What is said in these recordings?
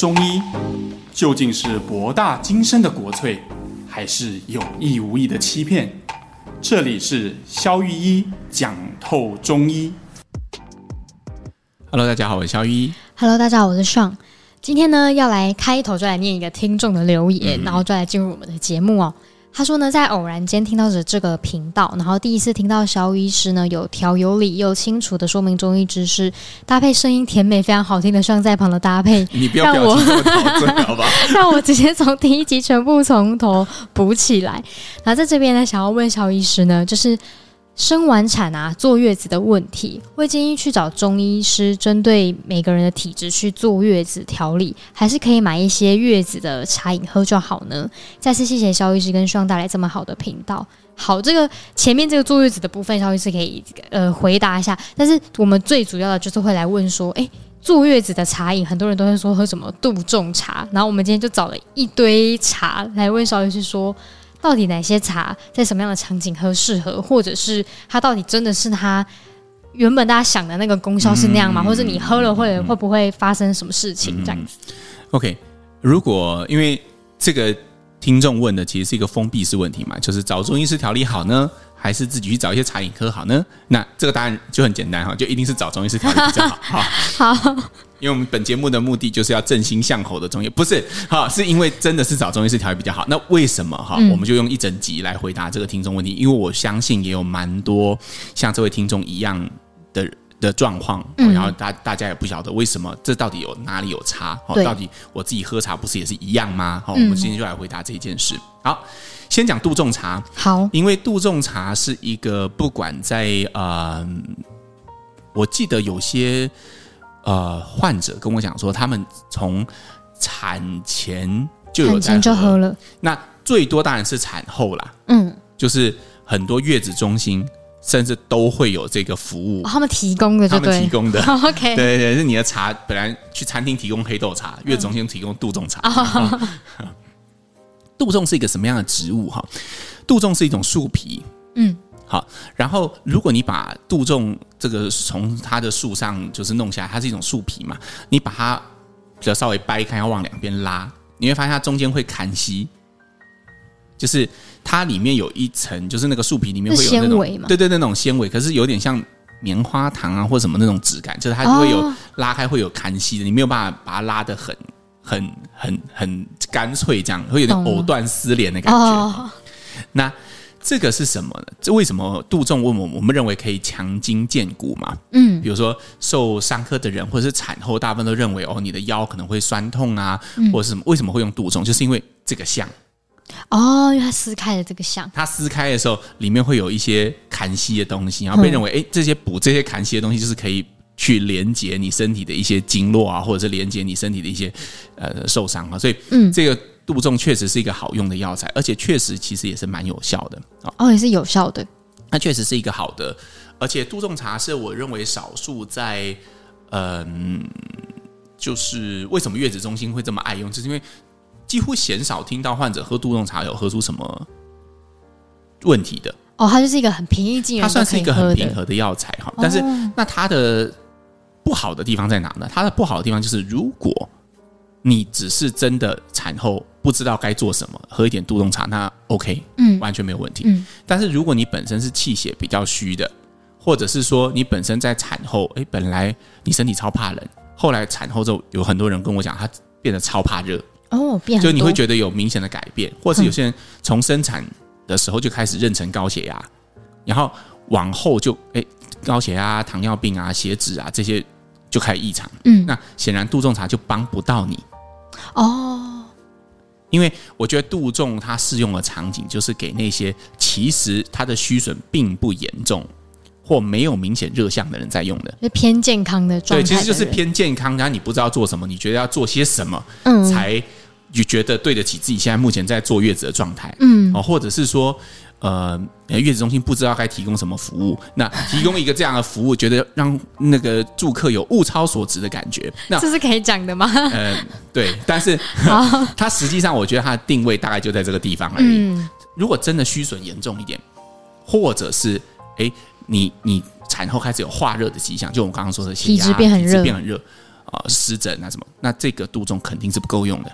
中医究竟是博大精深的国粹，还是有意无意的欺骗？这里是肖玉一讲透中医。Hello，大家好，我是肖玉一。Hello，大家好，我是 Sean。今天呢，要来开头就来念一个听众的留言，嗯、然后就来进入我们的节目哦。他说呢，在偶然间听到着这个频道，然后第一次听到萧医师呢有条有理又清楚的说明中医知识，搭配声音甜美、非常好听的上在旁的搭配，你不要表情这么吧？让我直接从第一集全部从头补起来。然后在这边呢，想要问肖医师呢，就是。生完产啊，坐月子的问题，会建议去找中医师，针对每个人的体质去坐月子调理，还是可以买一些月子的茶饮喝就好呢？再次谢谢肖医师跟希望带来这么好的频道。好，这个前面这个坐月子的部分，肖医师可以呃回答一下。但是我们最主要的就是会来问说，诶，坐月子的茶饮，很多人都会说喝什么杜仲茶，然后我们今天就找了一堆茶来问肖医师说。到底哪些茶在什么样的场景喝适合，或者是它到底真的是它原本大家想的那个功效是那样吗？嗯、或者你喝了会会不会发生什么事情这样子、嗯、？OK，如果因为这个听众问的其实是一个封闭式问题嘛，就是找中医师调理好呢，还是自己去找一些茶饮喝好呢？那这个答案就很简单哈，就一定是找中医师调理比较好。好。好因为我们本节目的目的就是要振兴向口的中医，不是哈，是因为真的是找中医师调理比较好。那为什么哈？我们就用一整集来回答这个听众问题，因为我相信也有蛮多像这位听众一样的的状况，然后大大家也不晓得为什么这到底有哪里有差？哦，到底我自己喝茶不是也是一样吗？好，我们今天就来回答这件事。好，先讲杜仲茶。好，因为杜仲茶是一个不管在呃，我记得有些。呃，患者跟我讲说，他们从产前就有在喝，就喝了。那最多当然是产后啦。嗯，就是很多月子中心甚至都会有这个服务，哦、他们提供的他们提供的。哦、OK，对对对，是你的茶本来去餐厅提供黑豆茶，月子中心提供杜仲茶。哦、杜仲是一个什么样的植物？哈，杜仲是一种树皮。嗯。好，然后如果你把杜仲这个从它的树上就是弄下来，它是一种树皮嘛，你把它比较稍微掰开，要往两边拉，你会发现它中间会砍息，就是它里面有一层，就是那个树皮里面会有那种纤维嘛，对对，那种纤维，可是有点像棉花糖啊或什么那种质感，就是它会有拉开会有砍息的，你没有办法把它拉得很很很很干脆，这样会有点藕断丝连的感觉。那。这个是什么呢？这为什么杜仲问我？我们认为可以强筋健骨嘛？嗯，比如说受伤科的人，或者是产后，大部分都认为哦，你的腰可能会酸痛啊，或者是什么？为什么会用杜仲？就是因为这个像哦，因为它撕开了这个像，它撕开的时候，里面会有一些痰稀的东西，然后被认为哎，这些补这些痰稀的东西，就是可以去连接你身体的一些经络啊，或者是连接你身体的一些呃受伤啊，所以嗯，这个。杜仲确实是一个好用的药材，而且确实其实也是蛮有效的哦，也是有效的。它确实是一个好的，而且杜仲茶是我认为少数在嗯，就是为什么月子中心会这么爱用，就是因为几乎鲜少听到患者喝杜仲茶有喝出什么问题的哦。它就是一个很平易近人，它算是一个很平和的药材哈。但是那它的不好的地方在哪呢？它的不好的地方就是如果。你只是真的产后不知道该做什么，喝一点杜仲茶，那 OK，嗯，完全没有问题。嗯，但是如果你本身是气血比较虚的，或者是说你本身在产后，哎，本来你身体超怕冷，后来产后之后有很多人跟我讲，他变得超怕热。哦，变就你会觉得有明显的改变，或者是有些人从生产的时候就开始妊娠高血压，然后往后就哎高血压、糖尿病啊、血脂啊这些就开始异常，嗯，那显然杜仲茶就帮不到你。哦，因为我觉得杜仲它适用的场景就是给那些其实它的虚损并不严重或没有明显热象的人在用的，就偏健康的状态。对，其实就是偏健康，然后你不知道做什么，你觉得要做些什么，嗯，才就觉得对得起自己现在目前在坐月子的状态，嗯，哦，或者是说。呃，月子中心不知道该提供什么服务，那提供一个这样的服务，觉得让那个住客有物超所值的感觉，那这是可以讲的吗？呃，对，但是 它实际上，我觉得它的定位大概就在这个地方而已。嗯，如果真的虚损严重一点，或者是哎，你你产后开始有化热的迹象，就我们刚刚说的，体质变很热，变很热呃湿疹啊什么，那这个杜仲肯定是不够用的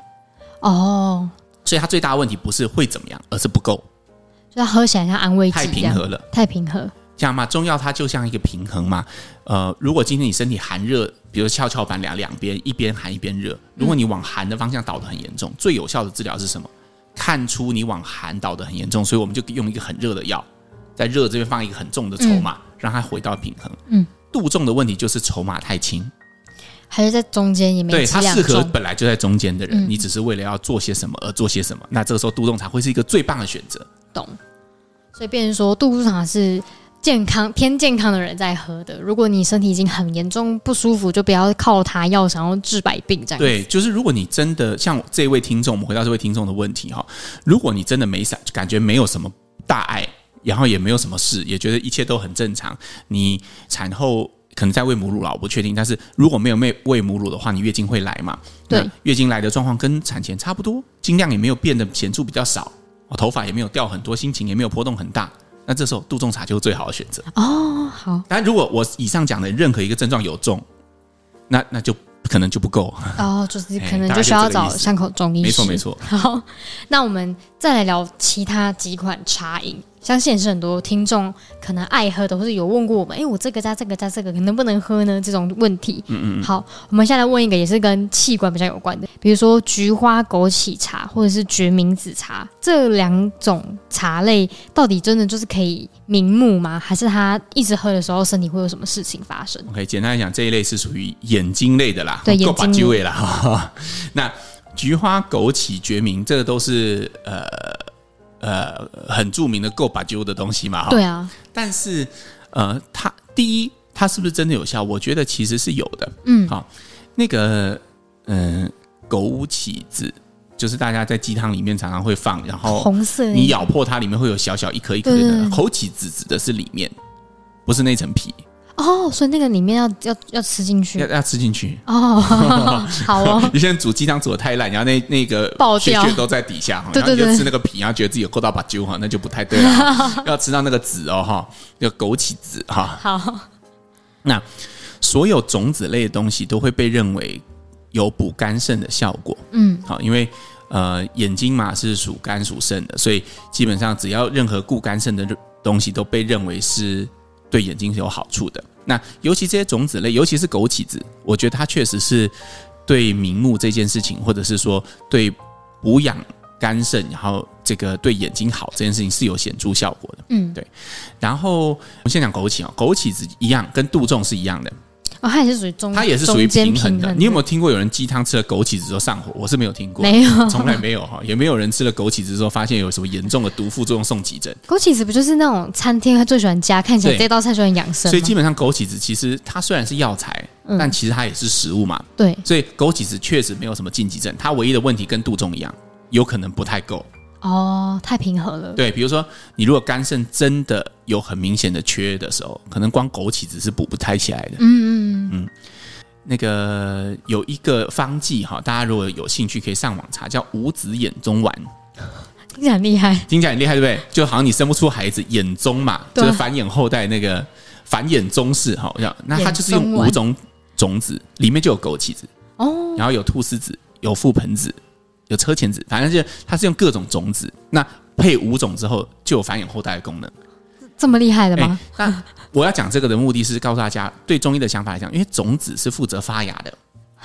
哦。所以它最大的问题不是会怎么样，而是不够，就它喝起来像安慰剂，太平和了，太平和。这样嘛，中药它就像一个平衡嘛。呃，如果今天你身体寒热，比如跷跷板两两边，一边寒一边热，如果你往寒的方向倒的很严重，最有效的治疗是什么？看出你往寒倒的很严重，所以我们就用一个很热的药，在热这边放一个很重的筹码，嗯、让它回到平衡。嗯，杜仲的问题就是筹码太轻，还是在中间也没对，它适合本来就在中间的人，嗯、你只是为了要做些什么而做些什么，那这个时候杜仲才会是一个最棒的选择。懂，所以变成说杜仲茶是。健康偏健康的人在喝的。如果你身体已经很严重不舒服，就不要靠它药想要治百病这样。对，就是如果你真的像这位听众，我们回到这位听众的问题哈，如果你真的没啥感觉，没有什么大碍，然后也没有什么事，也觉得一切都很正常，你产后可能在喂母乳了，我不确定。但是如果没有喂喂母乳的话，你月经会来嘛？对，月经来的状况跟产前差不多，经量也没有变得显著比较少，头发也没有掉很多，心情也没有波动很大。那这时候杜仲茶就是最好的选择哦。好，但如果我以上讲的任何一个症状有中，那那就可能就不够哦，就是可能 就需要找伤口中医师。没错没错。好，那我们再来聊其他几款茶饮。相信也是很多听众可能爱喝的，或者有问过我们，哎，我这个加这个加这个，能不能喝呢？这种问题。嗯嗯。好，我们现在来问一个，也是跟器官比较有关的，比如说菊花枸杞茶或者是决明子茶，这两种茶类到底真的就是可以明目吗？还是他一直喝的时候身体会有什么事情发生？OK，简单来讲，这一类是属于眼睛类的啦，对，眼睛类啦。那菊花枸杞决明，这个都是呃。呃，很著名的够把揪的东西嘛，对啊。但是，呃，它第一，它是不是真的有效？我觉得其实是有的。嗯，好，那个，嗯、呃，枸杞子就是大家在鸡汤里面常常会放，然后红色，你咬破它里面会有小小一颗一颗的。枸杞子指的是里面，不是那层皮。哦，所以那个里面要要要吃进去，要要吃进去哦。好哦，你现在煮鸡汤煮的太烂，然后那那个血血都在底下，对对对，然后你就吃那个皮，然后觉得自己有够到把揪哈，那就不太对了。要吃到那个籽哦哈，要枸杞子哈。好，那所有种子类的东西都会被认为有补肝肾的效果。嗯，好，因为呃眼睛嘛是属肝属肾的，所以基本上只要任何固肝肾的东西都被认为是。对眼睛是有好处的。那尤其这些种子类，尤其是枸杞子，我觉得它确实是对明目这件事情，或者是说对补养肝肾，然后这个对眼睛好这件事情是有显著效果的。嗯，对。然后我们先讲枸杞哦，枸杞子一样，跟杜仲是一样的。哦，它也是属于中，它也是属于平衡的。你有没有听过有人鸡汤吃了枸杞子之后上火？我是没有听过，没有，从来没有哈，也没有人吃了枸杞子之后发现有什么严重的毒副作用送急诊。枸杞子不就是那种餐厅他最喜欢加，看起来这道菜就很养生。所以基本上枸杞子其实它虽然是药材，嗯、但其实它也是食物嘛。对，所以枸杞子确实没有什么禁忌症，它唯一的问题跟杜仲一样，有可能不太够。哦，太平和了。对，比如说你如果肝肾真的有很明显的缺的时候，可能光枸杞子是补不太起来的。嗯嗯嗯。那个有一个方剂哈，大家如果有兴趣可以上网查，叫五子衍宗丸，听起来很厉害，听起来很厉害，对不对？就好像你生不出孩子，衍宗嘛，就是繁衍后代那个繁衍宗室哈，那它就是用五种种子，里面就有枸杞子哦，然后有菟丝子，有覆盆子，有车前子，反正就它是用各种种子，那配五种之后就有繁衍后代的功能。这么厉害的吗？欸、那我要讲这个的目的是告诉大家，对中医的想法来讲，因为种子是负责发芽的，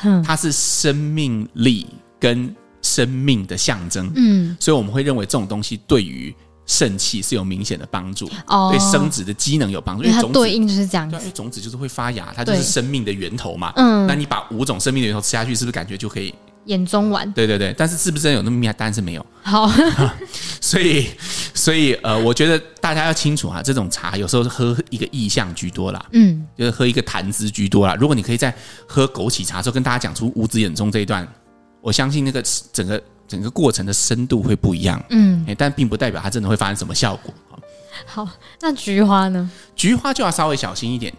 嗯、它是生命力跟生命的象征，嗯，所以我们会认为这种东西对于肾气是有明显的帮助，哦，对生殖的机能有帮助，因为它对应就是这样子，因为种子就是会发芽，它就是生命的源头嘛，嗯，那你把五种生命的源头吃下去，是不是感觉就可以？衍宗丸，对对对，但是是不是真的有那么厉害？当然是没有。好，所以所以呃，我觉得大家要清楚啊，这种茶有时候是喝一个意象居多啦，嗯，就是喝一个谈资居多啦。如果你可以在喝枸杞茶的时候跟大家讲出五子眼中这一段，我相信那个整个整个过程的深度会不一样，嗯，但并不代表它真的会发生什么效果。好，那菊花呢？菊花就要稍微小心一点，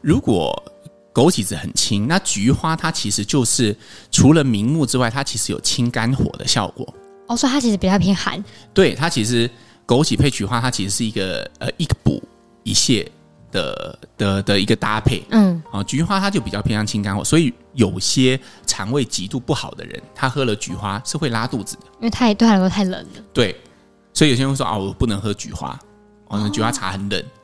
如果。枸杞子很清，那菊花它其实就是除了明目之外，它其实有清肝火的效果。哦，所以它其实比较偏寒。对，它其实枸杞配菊花，它其实是一个呃一补一泻的的的一个搭配。嗯，啊，菊花它就比较偏向清肝火，所以有些肠胃极度不好的人，他喝了菊花是会拉肚子的，因为太对他来说太冷了。对，所以有些人会说啊，我不能喝菊花，哦，那菊花茶很冷。好，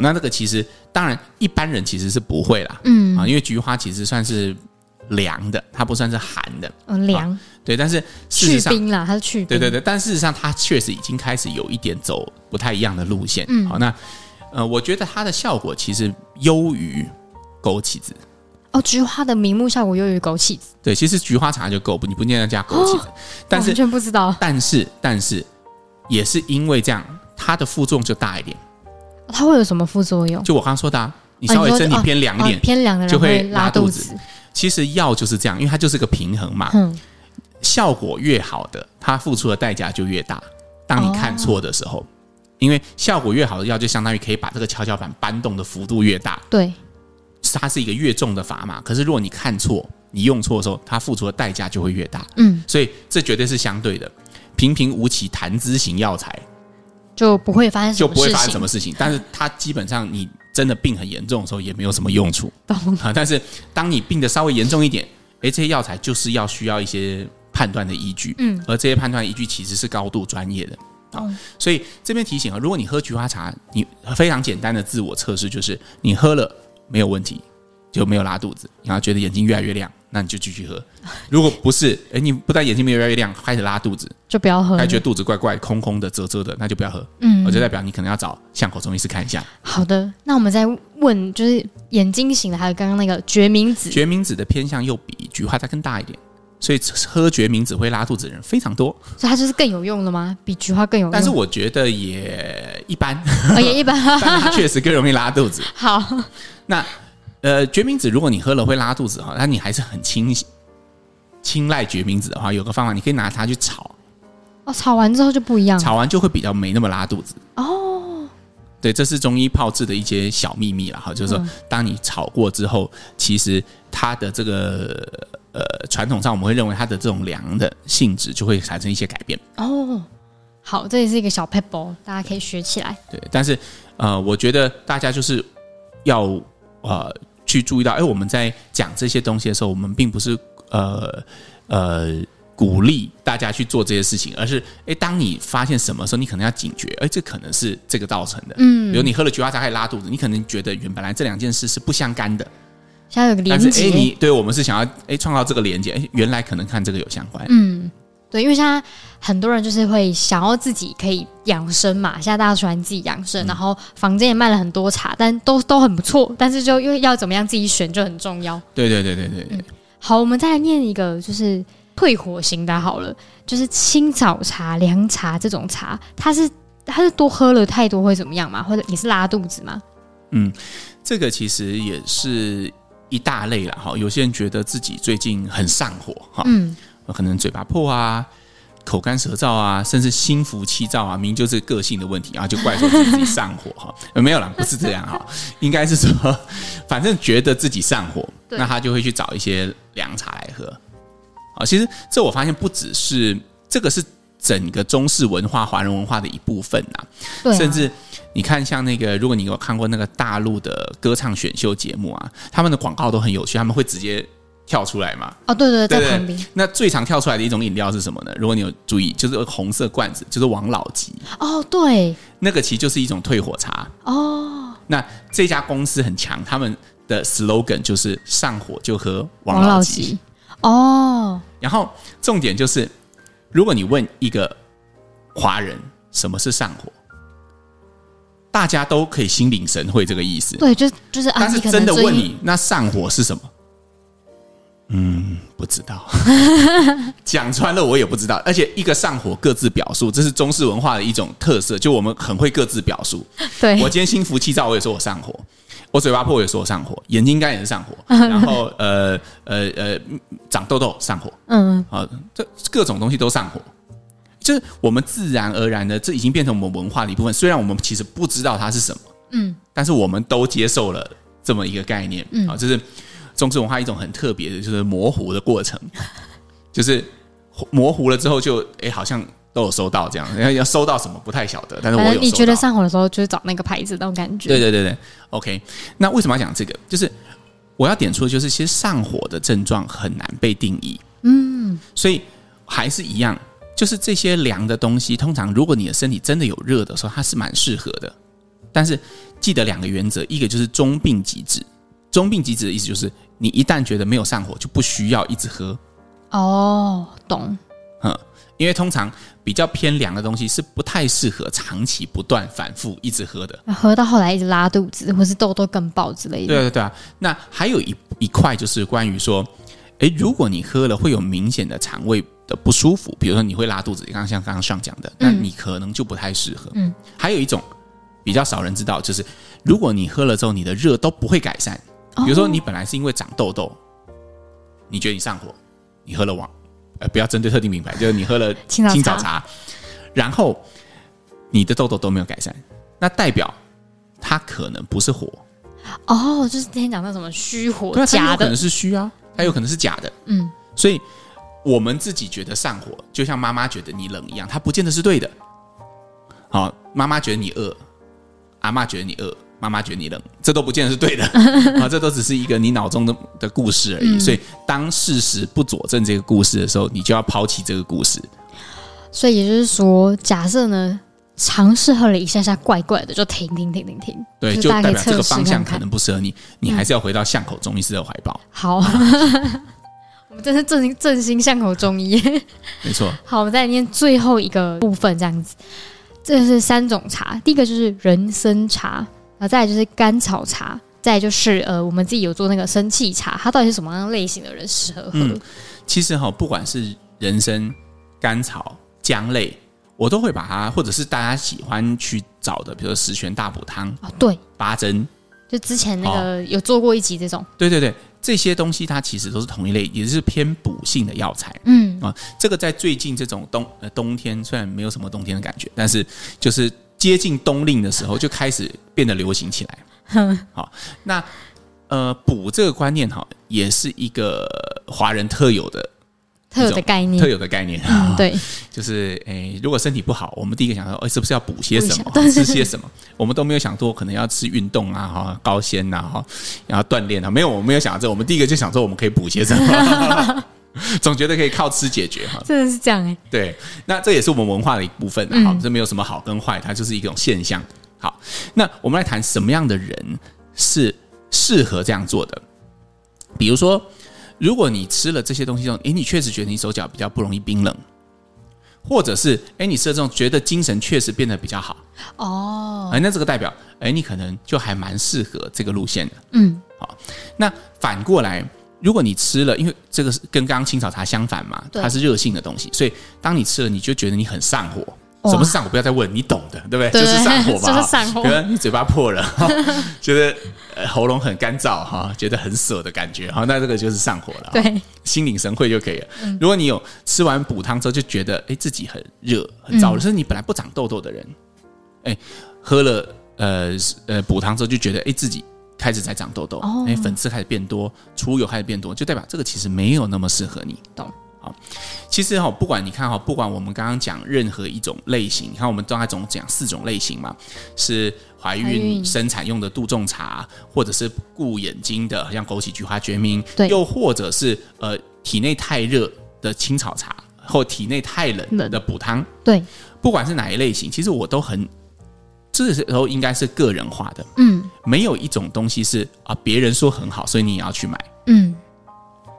那那个其实当然一般人其实是不会啦，嗯。啊，因为菊花其实算是凉的，它不算是寒的，嗯，凉，对，但是事实上，去冰啦，它是去冰，对对对，但事实上它确实已经开始有一点走不太一样的路线，嗯。好，那呃，我觉得它的效果其实优于枸杞子，哦，菊花的明目效果优于枸杞子，对，其实菊花茶就够，不，你不见得加枸杞子，但是完全不知道。但是但是也是因为这样，它的副作用就大一点，它会有什么副作用？就我刚刚说的、啊，你稍微身体哦偏凉一点，哦偏凉的人就会拉拉肚子子。其实药就是这样，因为它就是个平衡嘛。嗯，效果越好的，它付出的代价就越大。当你看错的时候，因为效果越好的药，就相当于可以把这个跷跷板搬动的幅度越大。对，它是一个越重的砝码。可是如果你看错，你用错的时候，它付出的代价就会越大。嗯，所以这绝对是相对的。平平无奇谈资型药材就不会发生什么就不会发生事情什么事情，但是它基本上你真的病很严重的时候也没有什么用处。懂。啊，但是当你病的稍微严重一点，诶，这些药材就是要需要一些判断的依据，嗯，而这些判断依据其实是高度专业的。啊。嗯。所以这边提醒啊，如果你喝菊花茶，你非常简单的自我测试就是你喝了没有问题，就没有拉肚子，然后觉得眼睛越来越亮，那你就继续喝。如果不是，哎，你不但眼睛没有越来越亮，开始拉肚子，就不要喝了。还觉得肚子怪怪、空空的、啧啧的，那就不要喝。嗯我就代表你可能要找巷口中医师看一下。好的，那我们再问，就是眼睛型的，还有刚刚那个决明子，决明子的偏向又比菊花再更大一点，所以喝决明子会拉肚子的人非常多。所以它就是更有用了吗？比菊花更有用？但是我觉得也一般，哦也一般。但它确实更容易拉肚子。好，那呃，决明子如果你喝了会拉肚子哈，那你还是很青青睐决明子的话，有个方法，你可以拿它去炒，哦，炒完之后就不一样。炒完就会比较没那么拉肚子。哦，对，这是中医炮制的一些小秘密了哈，就是说，当你炒过之后，其实它的这个呃传统上我们会认为它的这种凉的性质就会产生一些改变。哦，好，这也是一个小 pebble，大家可以学起来。对，但是呃，我觉得大家就是要呃去注意到，哎，我们在讲这些东西的时候，我们并不是呃呃鼓励大家去做这些事情，而是哎，当你发现什么时候，你可能要警觉，哎，这可能是这个造成的。嗯，比如你喝了菊花茶开始拉肚子，你可能觉得原本来这两件事是不相干的，现在有个连但是哎，接。你对我们是想要哎创造这个连接，哎，原来可能看这个有相关。嗯，对，因为现在很多人就是会想要自己可以养生嘛，现在大家喜欢自己养生，然后房间也卖了很多茶，但都都很不错，但是就又要怎么样自己选就很重要。对对对对对对。好，我们再来念一个，就是退火型的，好了，就是清早茶、凉茶这种茶，它是它是多喝了太多会怎么样嘛？或者也是拉肚子吗？嗯，这个其实也是一大类了哈。有些人觉得自己最近很上火哈，嗯，可能嘴巴破啊、口干舌燥啊，甚至心浮气躁啊，明明就是个性的问题，啊就怪说自己上火哈。没有啦，不是这样哈，应该是说，反正觉得自己上火，那他就会去找一些凉茶来喝。啊，其实这我发现不只是这个是整个中式文化、华人文化的一部分呐、对、啊，甚至你看，像那个，如果你有看过那个大陆的歌唱选秀节目啊，他们的广告都很有趣，他们会直接跳出来嘛。哦，对对对，在旁边。那最常跳出来的一种饮料是什么呢？如果你有注意，就是红色罐子，就是王老吉，哦，对，那个其实就是一种退火茶。哦，那这家公司很强，他们的 slogan 就是上火就喝王王老吉。哦，然后重点就是，如果你问一个华人什么是上火，大家都可以心领神会这个意思。对，就就是啊，但是真的问你，那上火是什么？嗯，不知道。讲穿了我也不知道。而且一个上火各自表述，这是中式文化的一种特色，就我们很会各自表述。对我今天心浮气躁，我也说我上火；我嘴巴破，我也说我上火；眼睛干也是上火。然后呃呃呃，长痘痘上火。嗯，啊，这各种东西都上火，就是我们自然而然的，这已经变成我们文化的一部分。虽然我们其实不知道它是什么，嗯，但是我们都接受了这么一个概念，嗯啊，就是中式文化一种很特别的，就是模糊的过程，就是模糊了之后就，哎，好像都有收到这样，要要收到什么不太晓得，但是我有。你觉得上火的时候，就是找那个牌子那种感觉。对对对对，OK。那为什么要讲这个？就是我要点出的就是，其实上火的症状很难被定义。嗯，所以还是一样，就是这些凉的东西，通常如果你的身体真的有热的时候，它是蛮适合的。但是记得两个原则，一个就是中病即止。中病急止的意思就是，你一旦觉得没有上火，就不需要一直喝。哦，懂。嗯，因为通常比较偏凉的东西是不太适合长期不断反复一直喝的。喝到后来一直拉肚子，或是痘痘更爆之类的。对对对啊。那还有一一块就是关于说，诶，如果你喝了会有明显的肠胃的不舒服，比如说你会拉肚子，刚刚像刚刚上讲的，那你可能就不太适合。嗯。还有一种比较少人知道，就是如果你喝了之后，你的热都不会改善。比如说你本来是因为长痘痘，你觉得你上火，你喝了王。呃，不要针对特定品牌，就是你喝了 青草茶，然后你的痘痘都没有改善，那代表它可能不是火哦，就是之前讲到什么虚火对假的，可能是虚啊，它有可能是假的，嗯，所以我们自己觉得上火，就像妈妈觉得你冷一样，它不见得是对的。好，妈妈觉得你饿，阿嬷觉得你饿。妈妈觉得你冷，这都不见得是对的 啊，这都只是一个你脑中的的故事而已。嗯、所以，当事实不佐证这个故事的时候，你就要抛弃这个故事。所以也就是说，假设呢，尝试喝了一下下怪怪的，就停停停停停。对，就代表这个方向可能不适合你，你还是要回到巷口中医师的怀抱。好，我们真是正正心巷口中医，没错。好，我们再来念最后一个部分，这样子，这是三种茶，第一个就是人参茶。然后再来就是甘草茶，再来就是呃，我们自己有做那个生气茶，它到底是什么样类型的人适合喝？嗯，其实哈，不管是人参、甘草、姜类，我都会把它，或者是大家喜欢去找的，比如说十全大补汤啊，对，八珍，就之前那个有做过一集这种，对对对，这些东西它其实都是同一类，也是偏补性的药材。嗯啊，这个在最近这种冬呃冬天，虽然没有什么冬天的感觉，但是就是。接近冬令的时候，就开始变得流行起来。好，那呃，补这个观念哈，也是一个华人特有的、特有的概念，特有的概念。嗯、对，就是诶、欸，如果身体不好，我们第一个想到，哎，是不是要补些什么，吃些什么？我们都没有想过可能要吃运动啊，哈，高纤呐，哈，然后锻炼啊，没有，我们没有想到这，我们第一个就想说，我们可以补些什么。总觉得可以靠吃解决哈，真的是这样哎。对，那这也是我们文化的一部分啊。好，这没有什么好跟坏，它就是一种现象。好，那我们来谈什么样的人是适合这样做的？比如说，如果你吃了这些东西之后，诶，你确实觉得你手脚比较不容易冰冷，或者是诶，你吃了这种觉得精神确实变得比较好哦。哎，那这个代表，诶，你可能就还蛮适合这个路线的。嗯，好，那反过来。如果你吃了，因为这个是跟刚刚青草茶相反嘛，它是热性的东西，所以当你吃了，你就觉得你很上火。什么是上火？不要再问，你懂的，对不对？对就是上火吧。就是上火。可能你嘴巴破了，觉得喉咙很干燥哈，觉得很涩的感觉，好，那这个就是上火了。对，心领神会就可以了。如果你有吃完补汤之后就觉得哎自己很热很燥，就是你本来不长痘痘的人，哎，喝了呃呃补汤之后就觉得哎自己。开始在长痘痘，哎，粉刺开始变多，出油开始变多，就代表这个其实没有那么适合你。懂？好，其实哈，不管你看哈，不管我们刚刚讲任何一种类型，你看我们刚才总讲四种类型嘛，是怀孕生产用的杜仲茶，或者是顾眼睛的，像枸杞、菊花、决明，对，又或者是呃体内太热的青草茶，或体内太冷的补汤，对，不管是哪一类型，其实我都很。这时候应该是个人化的，嗯，没有一种东西是啊，别人说很好，所以你也要去买，嗯，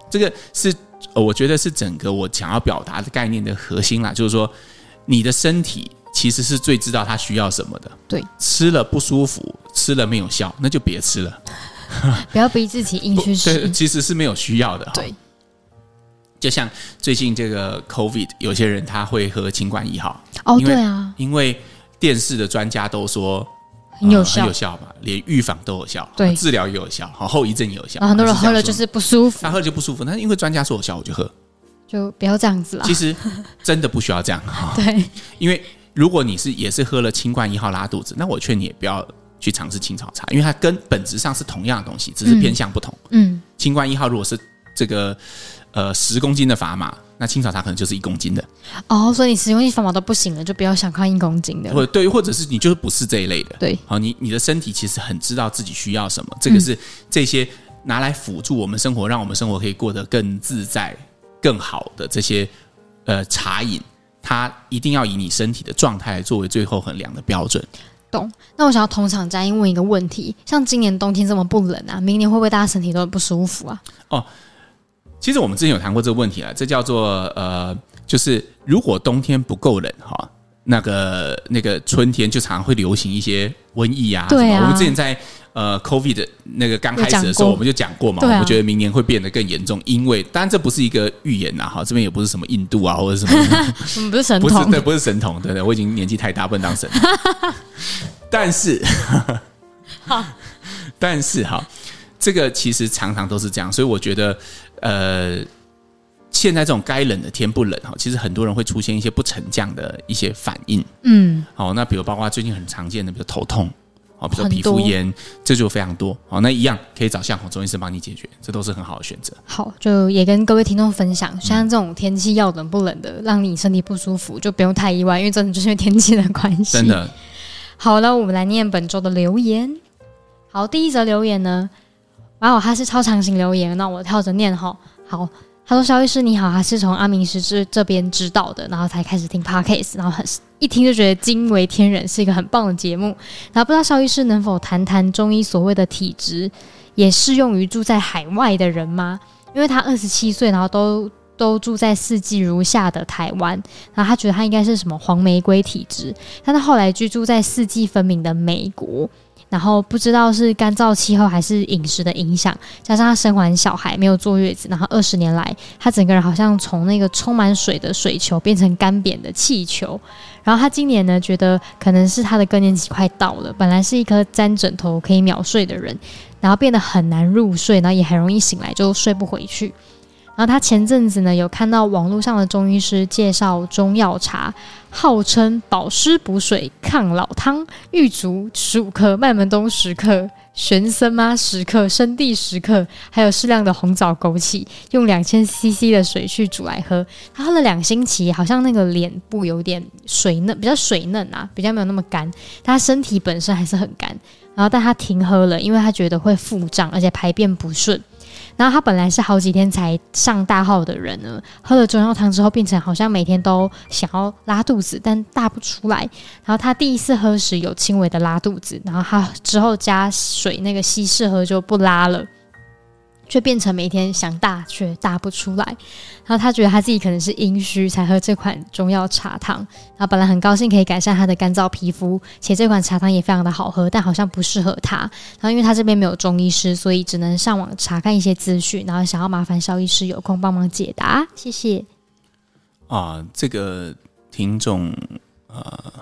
这个是我觉得是整个我想要表达的概念的核心啦，就是说你的身体其实是最知道它需要什么的，对，吃了不舒服，吃了没有效，那就别吃了，不要逼自己硬去 吃，对，其实是没有需要的，对，就像最近这个 COVID，有些人他会喝清冠一号，哦，对啊，因为。电视的专家都说很有效，很有效吧？连预防都有效，对，治疗也有效，好，后遗症也有效。很多人喝了就是不舒服，他喝了就不舒服。那因为专家说有效，我就喝，就不要这样子了。其实真的不需要这样，对。因为如果你是也是喝了清冠一号拉肚子，那我劝你也不要去尝试青草茶，因为它跟本质上是同样的东西，只是偏向不同。嗯，清冠一号如果是这个呃十公斤的砝码，那青草茶可能就是一公斤的。哦，所以你十公斤砝码都不行了，就不要想看一公斤的。或对，或者是你就是不是这一类的。对，好，你你的身体其实很知道自己需要什么，这个是这些拿来辅助我们生活，让我们生活可以过得更自在、更好的这些呃茶饮，它一定要以你身体的状态作为最后衡量的标准。懂。那我想要同场加映问一个问题：像今年冬天这么不冷啊，明年会不会大家身体都很不舒服啊？哦，其实我们之前有谈过这个问题啊，这叫做呃，就是如果冬天不够冷哈、哦，那个那个春天就常常会流行一些瘟疫啊。对啊。我们之前在呃 COVID 的那个刚开始的时候，我们就讲过嘛，我们觉得明年会变得更严重，因为当然这不是一个预言呐，哈，这边也不是什么印度啊或者什么，我们不是神童，不是对，不是神童，对对，我已经年纪太大，不能当神。但是，好，但是哈，这个其实常常都是这样，所以我觉得，呃，现在这种该冷的天不冷哈，其实很多人会出现一些不沉降的一些反应，嗯，好，那比如包括最近很常见的，比如头痛，哦，比如皮肤炎，这就非常多，好，那一样可以找向红中医师帮你解决，这都是很好的选择。好，就也跟各位听众分享，像这种天气要冷不冷的，让你身体不舒服，就不用太意外，因为真的就是因为天气的关系，真的。好了，我们来念本周的留言。好，第一则留言呢，哇哦，他是超长型留言，那我跳着念哈。好，他说：“肖医师你好，他是从阿明师这这边知道的，然后才开始听 Podcast，然后很一听就觉得惊为天人，是一个很棒的节目。然后不知道肖医师能否谈谈中医所谓的体质，也适用于住在海外的人吗？因为他二十七岁，然后都。”都住在四季如夏的台湾，然后他觉得他应该是什么黄玫瑰体质，但他后来居住在四季分明的美国，然后不知道是干燥气候还是饮食的影响，加上他生完小孩没有坐月子，然后二十年来他整个人好像从那个充满水的水球变成干瘪的气球，然后他今年呢觉得可能是他的更年期快到了，本来是一颗沾枕头可以秒睡的人，然后变得很难入睡，然后也很容易醒来就睡不回去。然后他前阵子呢，有看到网络上的中医师介绍中药茶，号称保湿补水、抗老汤、玉竹十五克、麦门冬十克、玄参妈十克、生地十克，还有适量的红枣、枸杞，用两千 CC 的水去煮来喝。他喝了两星期，好像那个脸部有点水嫩，比较水嫩啊，比较没有那么干。他身体本身还是很干，然后但他停喝了，因为他觉得会腹胀，而且排便不顺。然后他本来是好几天才上大号的人呢，喝了中药汤之后，变成好像每天都想要拉肚子，但大不出来。然后他第一次喝时有轻微的拉肚子，然后他之后加水那个稀释喝就不拉了。却变成每天想大却大不出来，然后他觉得他自己可能是阴虚才喝这款中药茶汤，然后本来很高兴可以改善他的干燥皮肤，且这款茶汤也非常的好喝，但好像不适合他。然后因为他这边没有中医师，所以只能上网查看一些资讯，然后想要麻烦萧医师有空帮忙解答，谢谢。啊，这个听众。呃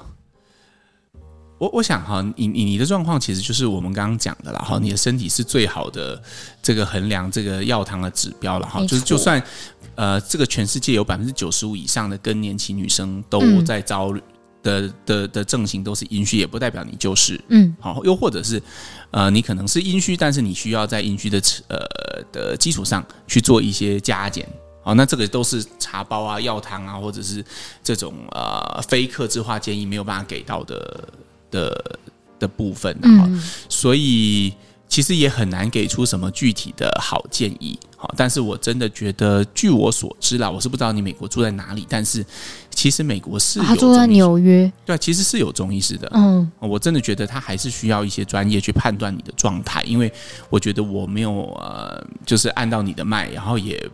我我想哈，你你你的状况其实就是我们刚刚讲的啦哈，你的身体是最好的这个衡量这个药汤的指标了哈，就是就算呃这个全世界有百分之九十五以上的更年期女生都在遭的的，的症型都是阴虚，也不代表你就是嗯。好，又或者是呃你可能是阴虚，但是你需要在阴虚的呃的基础上去做一些加减，好，那这个都是茶包啊、药汤啊，或者是这种呃非克制化建议没有办法给到的。的的部分，嗯，所以其实也很难给出什么具体的好建议，好，但是我真的觉得，据我所知啦，我是不知道你美国住在哪里，但是其实美国是有，他住在纽约，对，其实是有中医师的，嗯，我真的觉得他还是需要一些专业去判断你的状态，因为我觉得我没有呃，就是按到你的脉，然后也。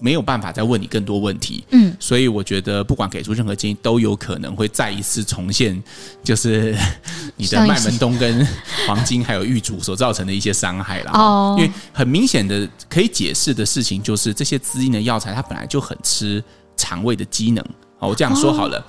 没有办法再问你更多问题，嗯，所以我觉得不管给出任何建议，都有可能会再一次重现，就是 你的麦门冬跟黄金还有玉竹所造成的一些伤害啦。哦，因为很明显的可以解释的事情，就是这些滋阴的药材它本来就很吃肠胃的机能。哦，我这样说好了，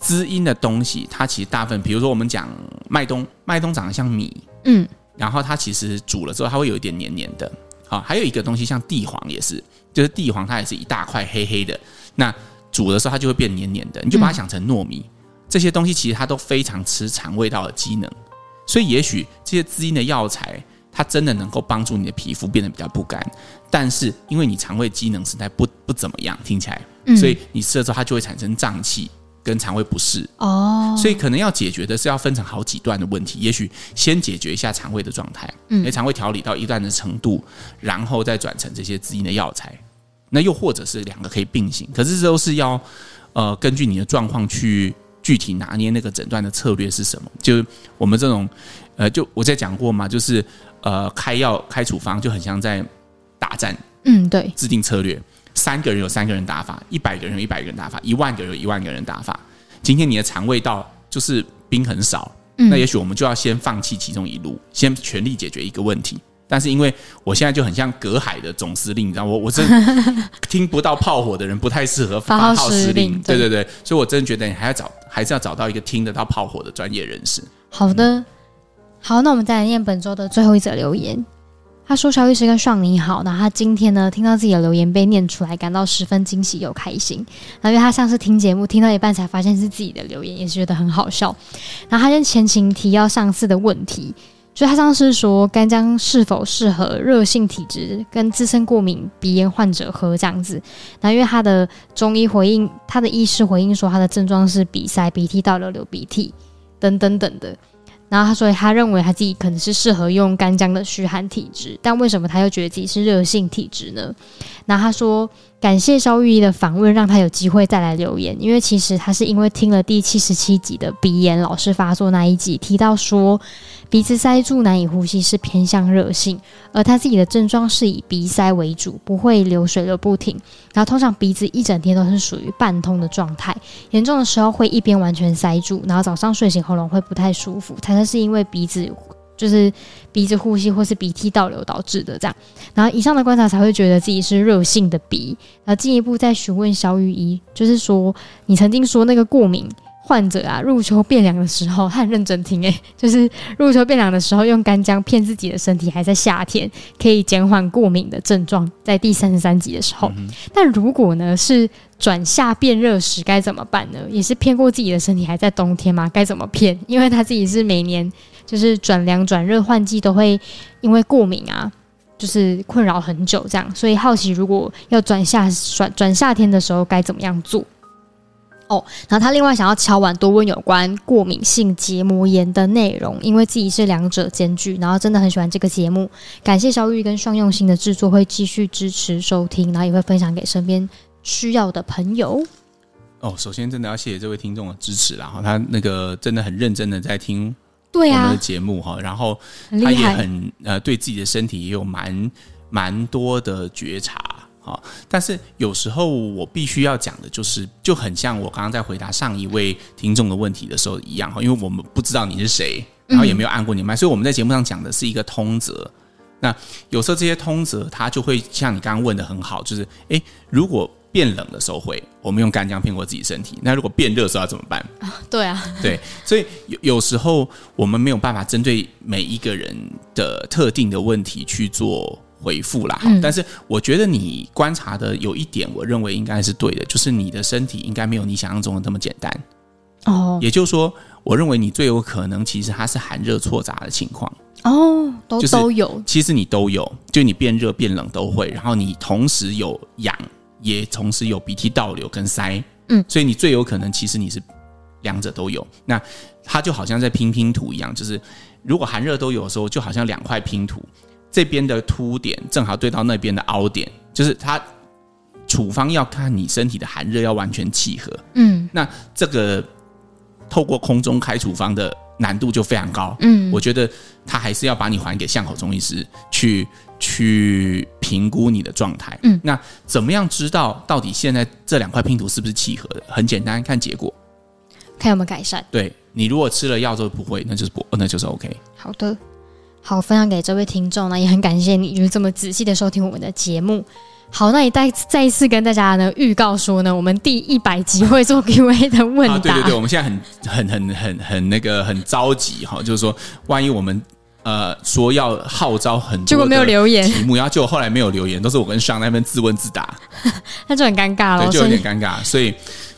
滋阴的东西它其实大部分，比如说我们讲麦冬，麦冬长得像米，嗯，然后它其实煮了之后，它会有一点黏黏的。好，还有一个东西像地黄也是。就是地黄，它也是一大块黑黑的，那煮的时候它就会变黏黏的，你就把它想成糯米。嗯、这些东西其实它都非常吃肠胃道的机能，所以也许这些滋阴的药材，它真的能够帮助你的皮肤变得比较不干。但是因为你肠胃机能实在不不怎么样，听起来，嗯、所以你吃了之后它就会产生胀气跟肠胃不适哦。所以可能要解决的是要分成好几段的问题，也许先解决一下肠胃的状态，嗯，肠胃调理到一段的程度，然后再转成这些滋阴的药材。那又或者是两个可以并行，可是这都是要呃根据你的状况去具体拿捏那个诊断的策略是什么。就我们这种呃，就我在讲过嘛，就是呃开药开处方就很像在打战，嗯，对，制定策略，三个人有三个人打法，一百个人有一百个人打法，一万个人有一万个人打法。今天你的肠胃道就是兵很少，嗯，那也许我们就要先放弃其中一路，先全力解决一个问题。但是因为我现在就很像隔海的总司令，你知道我我真 听不到炮火的人不太适合发号施令，对对对，所以我真的觉得你还要找还是要找到一个听得到炮火的专业人士。好的，好，那我们再来念本周的最后一则留言。他说：“萧医师跟尚你好，那他今天呢听到自己的留言被念出来，感到十分惊喜又开心。那因为他上次听节目听到一半才发现是自己的留言，也是觉得很好笑。然后他先前情提要上次的问题。”所以他上次说干姜是否适合热性体质跟自身过敏鼻炎患者喝这样子，那因为他的中医回应，他的医师回应说他的症状是鼻塞、鼻涕倒流、流鼻涕等等等的。然后他说他认为他自己可能是适合用干姜的虚寒体质，但为什么他又觉得自己是热性体质呢？然后他说感谢萧御医的访问，让他有机会再来留言，因为其实他是因为听了第七十七集的鼻炎老是发作那一集，提到说鼻子塞住难以呼吸是偏向热性，而他自己的症状是以鼻塞为主，不会流水流不停，然后通常鼻子一整天都是属于半通的状态，严重的时候会一边完全塞住，然后早上睡醒喉咙会不太舒服，他是因为鼻子。就是鼻子呼吸或是鼻涕倒流导致的这样，然后以上的观察才会觉得自己是热性的鼻，然后进一步再询问萧御医，就是说你曾经说那个过敏患者啊，入秋变凉的时候，他很认真听诶、欸，就是入秋变凉的时候用干姜骗自己的身体还在夏天，可以减缓过敏的症状，在第三十三集的时候，嗯、但如果呢是转夏变热时该怎么办呢？也是骗过自己的身体还在冬天吗？该怎么骗？因为他自己是每年。就是转凉转热换季都会因为过敏啊，就是困扰很久这样，所以好奇如果要转夏转转夏天的时候该怎么样做？哦，然后他另外想要敲完多问有关过敏性结膜炎的内容，因为自己是两者兼具，然后真的很喜欢这个节目，感谢小玉跟双用心的制作，会继续支持收听，然后也会分享给身边需要的朋友。哦，首先真的要谢谢这位听众的支持啦，哈，他那个真的很认真的在听。对啊，我们的节目哈，然后他也很呃，对自己的身体也有蛮蛮多的觉察哈。但是有时候我必须要讲的就是，就很像我刚刚在回答上一位听众的问题的时候一样哈，因为我们不知道你是谁，然后也没有按过你麦，所以我们在节目上讲的是一个通则。那有时候这些通则，它就会像你刚刚问的很好，就是诶，如果。变冷的时候会，我们用干姜骗过自己身体。那如果变热的时候要怎么办？对啊，对，所以有有时候我们没有办法针对每一个人的特定的问题去做回复啦。嗯，但是我觉得你观察的有一点，我认为应该是对的，就是你的身体应该没有你想象中的那么简单。哦，也就是说，我认为你最有可能其实它是寒热错杂的情况。哦，都都有，其实你都有，就你变热变冷都会，然后你同时有痒。也同时有鼻涕倒流跟塞，嗯，所以你最有可能其实你是两者都有。那它就好像在拼拼图一样，就是如果寒热都有的时候，就好像两块拼图，这边的凸点正好对到那边的凹点，就是它处方要看你身体的寒热要完全契合，嗯，那这个透过空中开处方的难度就非常高，嗯，我觉得他还是要把你还给巷口中医师去。去评估你的状态，嗯，那怎么样知道到底现在这两块拼图是不是契合的？很简单，看结果，看有没有改善。对，你如果吃了药之后不会，那就是不，那就是 OK。好的，好，分享给这位听众呢，也很感谢你，就是这么仔细的收听我们的节目。好，那也再再一次跟大家呢预告说呢，我们第一百集会做 Q&A 的问答。啊，对对对，我们现在很很很很很那个很着急哈，就是说万一我们。呃，说要号召很多，结果没有留言题目，然后结果后来没有留言，都是我跟上那边自问自答，那就很尴尬了，对，就有点尴尬。所以，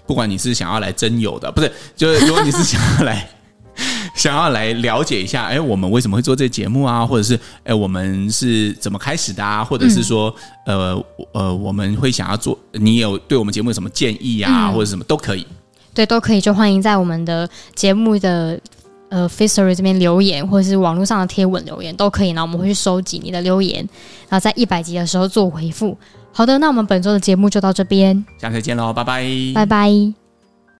不管你是想要来真友的，不是，就是如果你是想要来想要来了解一下，哎，我们为什么会做这个节目啊？或者是，哎，我们是怎么开始的啊？或者是说，呃呃，我们会想要做，你有对我们节目有什么建议啊？或者什么都可以，对，都可以，就欢迎在我们的节目的呃 Firstory 这边留言，或者是网络上的贴文留言都可以，然后我们会去收集你的留言，然后在一百集的时候做回复。好的，那我们本周的节目就到这边，下次见喽，拜拜，拜拜。